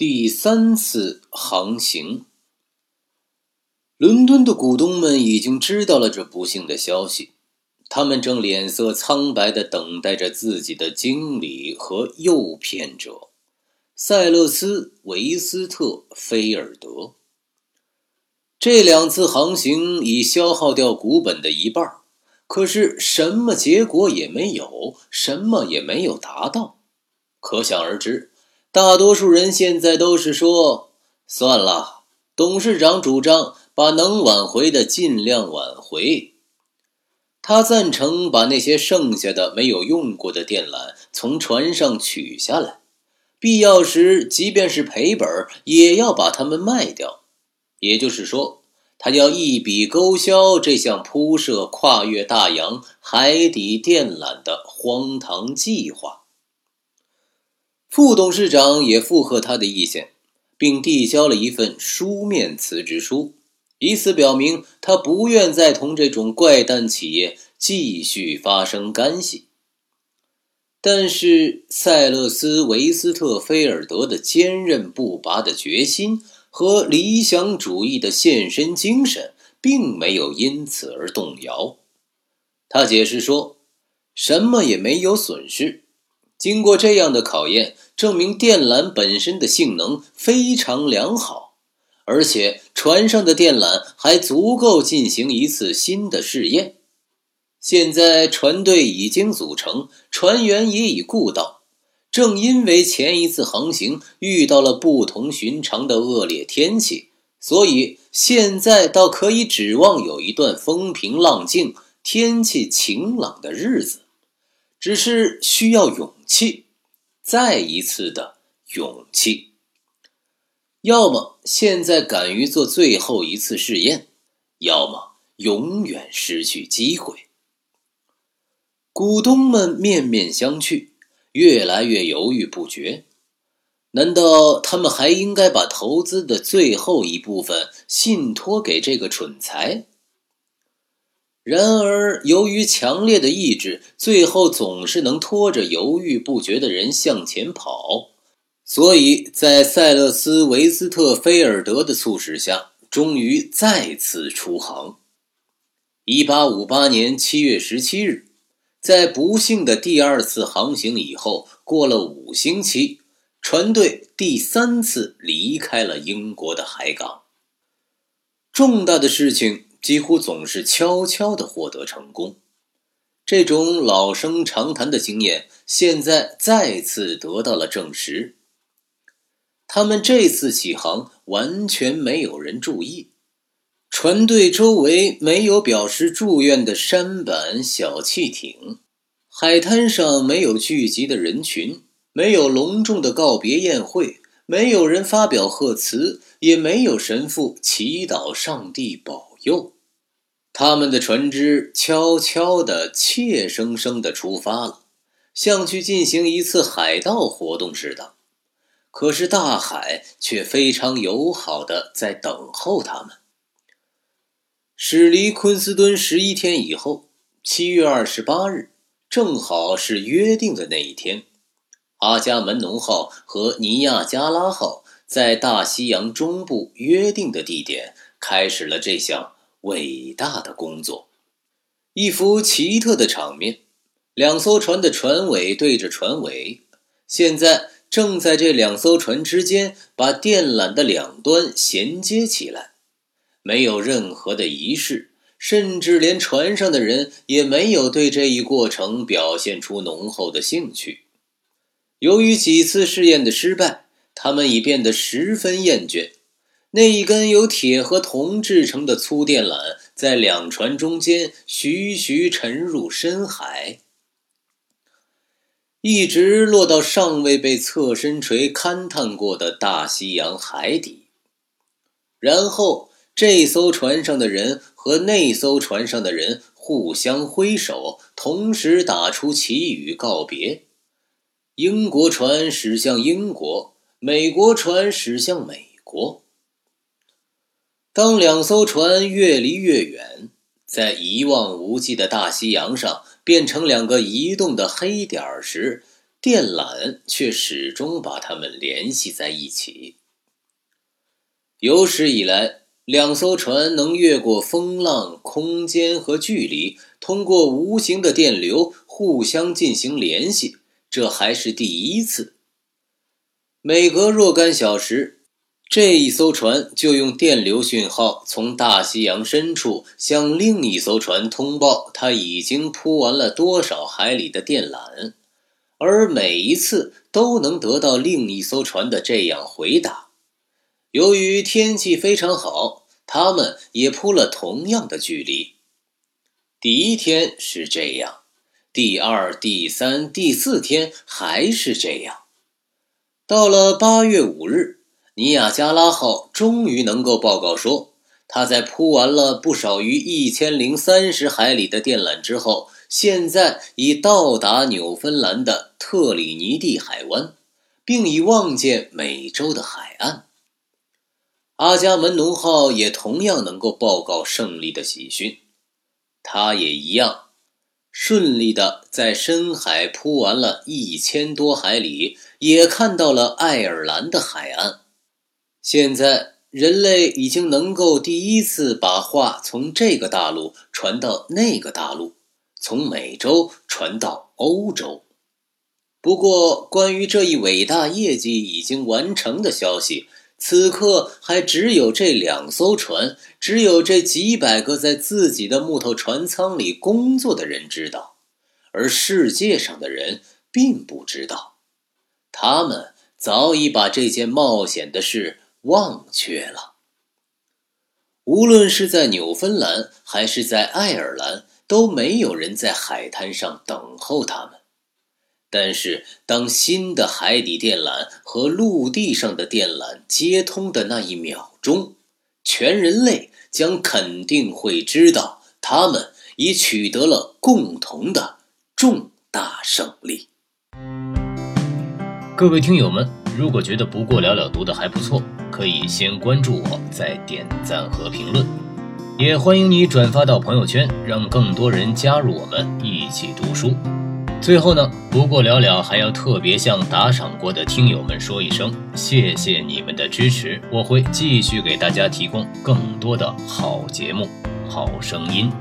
第三次航行。伦敦的股东们已经知道了这不幸的消息，他们正脸色苍白的等待着自己的经理和诱骗者塞勒斯·维斯特菲尔德。这两次航行已消耗掉股本的一半，可是什么结果也没有，什么也没有达到，可想而知。大多数人现在都是说算了。董事长主张把能挽回的尽量挽回。他赞成把那些剩下的没有用过的电缆从船上取下来，必要时即便是赔本也要把它们卖掉。也就是说，他要一笔勾销这项铺设跨越大洋海底电缆的荒唐计划。副董事长也附和他的意见，并递交了一份书面辞职书，以此表明他不愿再同这种怪诞企业继续发生干系。但是，塞勒斯·维斯特菲尔德的坚韧不拔的决心和理想主义的献身精神并没有因此而动摇。他解释说：“什么也没有损失。”经过这样的考验，证明电缆本身的性能非常良好，而且船上的电缆还足够进行一次新的试验。现在船队已经组成，船员也已雇到。正因为前一次航行遇到了不同寻常的恶劣天气，所以现在倒可以指望有一段风平浪静、天气晴朗的日子。只是需要勇气，再一次的勇气。要么现在敢于做最后一次试验，要么永远失去机会。股东们面面相觑，越来越犹豫不决。难道他们还应该把投资的最后一部分信托给这个蠢材？然而，由于强烈的意志，最后总是能拖着犹豫不决的人向前跑，所以在塞勒斯·维斯特菲尔德的促使下，终于再次出航。1858年7月17日，在不幸的第二次航行以后，过了五星期，船队第三次离开了英国的海港。重大的事情。几乎总是悄悄地获得成功，这种老生常谈的经验现在再次得到了证实。他们这次起航完全没有人注意，船队周围没有表示祝愿的舢板小汽艇，海滩上没有聚集的人群，没有隆重的告别宴会，没有人发表贺词，也没有神父祈祷上帝保。哟，他们的船只悄悄的、怯生生的出发了，像去进行一次海盗活动似的。可是大海却非常友好的在等候他们。驶离昆斯敦十一天以后，七月二十八日，正好是约定的那一天，阿伽门农号和尼亚加拉号在大西洋中部约定的地点。开始了这项伟大的工作，一幅奇特的场面：两艘船的船尾对着船尾，现在正在这两艘船之间把电缆的两端衔接起来。没有任何的仪式，甚至连船上的人也没有对这一过程表现出浓厚的兴趣。由于几次试验的失败，他们已变得十分厌倦。那一根由铁和铜制成的粗电缆在两船中间徐徐沉入深海，一直落到尚未被侧身锤勘探过的大西洋海底。然后，这艘船上的人和那艘船上的人互相挥手，同时打出旗语告别。英国船驶向英国，美国船驶向美国。当两艘船越离越远，在一望无际的大西洋上变成两个移动的黑点时，电缆却始终把它们联系在一起。有史以来，两艘船能越过风浪、空间和距离，通过无形的电流互相进行联系，这还是第一次。每隔若干小时，这一艘船就用电流讯号从大西洋深处向另一艘船通报，它已经铺完了多少海里的电缆，而每一次都能得到另一艘船的这样回答。由于天气非常好，他们也铺了同样的距离。第一天是这样，第二、第三、第四天还是这样。到了八月五日，尼亚加拉号终于能够报告说，他在铺完了不少于一千零三十海里的电缆之后，现在已到达纽芬兰的特里尼蒂海湾，并已望见美洲的海岸。阿伽门农号也同样能够报告胜利的喜讯，它也一样顺利的在深海铺完了一千多海里，也看到了爱尔兰的海岸。现在，人类已经能够第一次把话从这个大陆传到那个大陆，从美洲传到欧洲。不过，关于这一伟大业绩已经完成的消息。此刻还只有这两艘船，只有这几百个在自己的木头船舱里工作的人知道，而世界上的人并不知道。他们早已把这件冒险的事忘却了。无论是在纽芬兰还是在爱尔兰，都没有人在海滩上等候他们。但是，当新的海底电缆和陆地上的电缆接通的那一秒钟，全人类将肯定会知道，他们已取得了共同的重大胜利。各位听友们，如果觉得不过了了读的还不错，可以先关注我，再点赞和评论，也欢迎你转发到朋友圈，让更多人加入我们一起读书。最后呢，不过了了还要特别向打赏过的听友们说一声，谢谢你们的支持，我会继续给大家提供更多的好节目、好声音。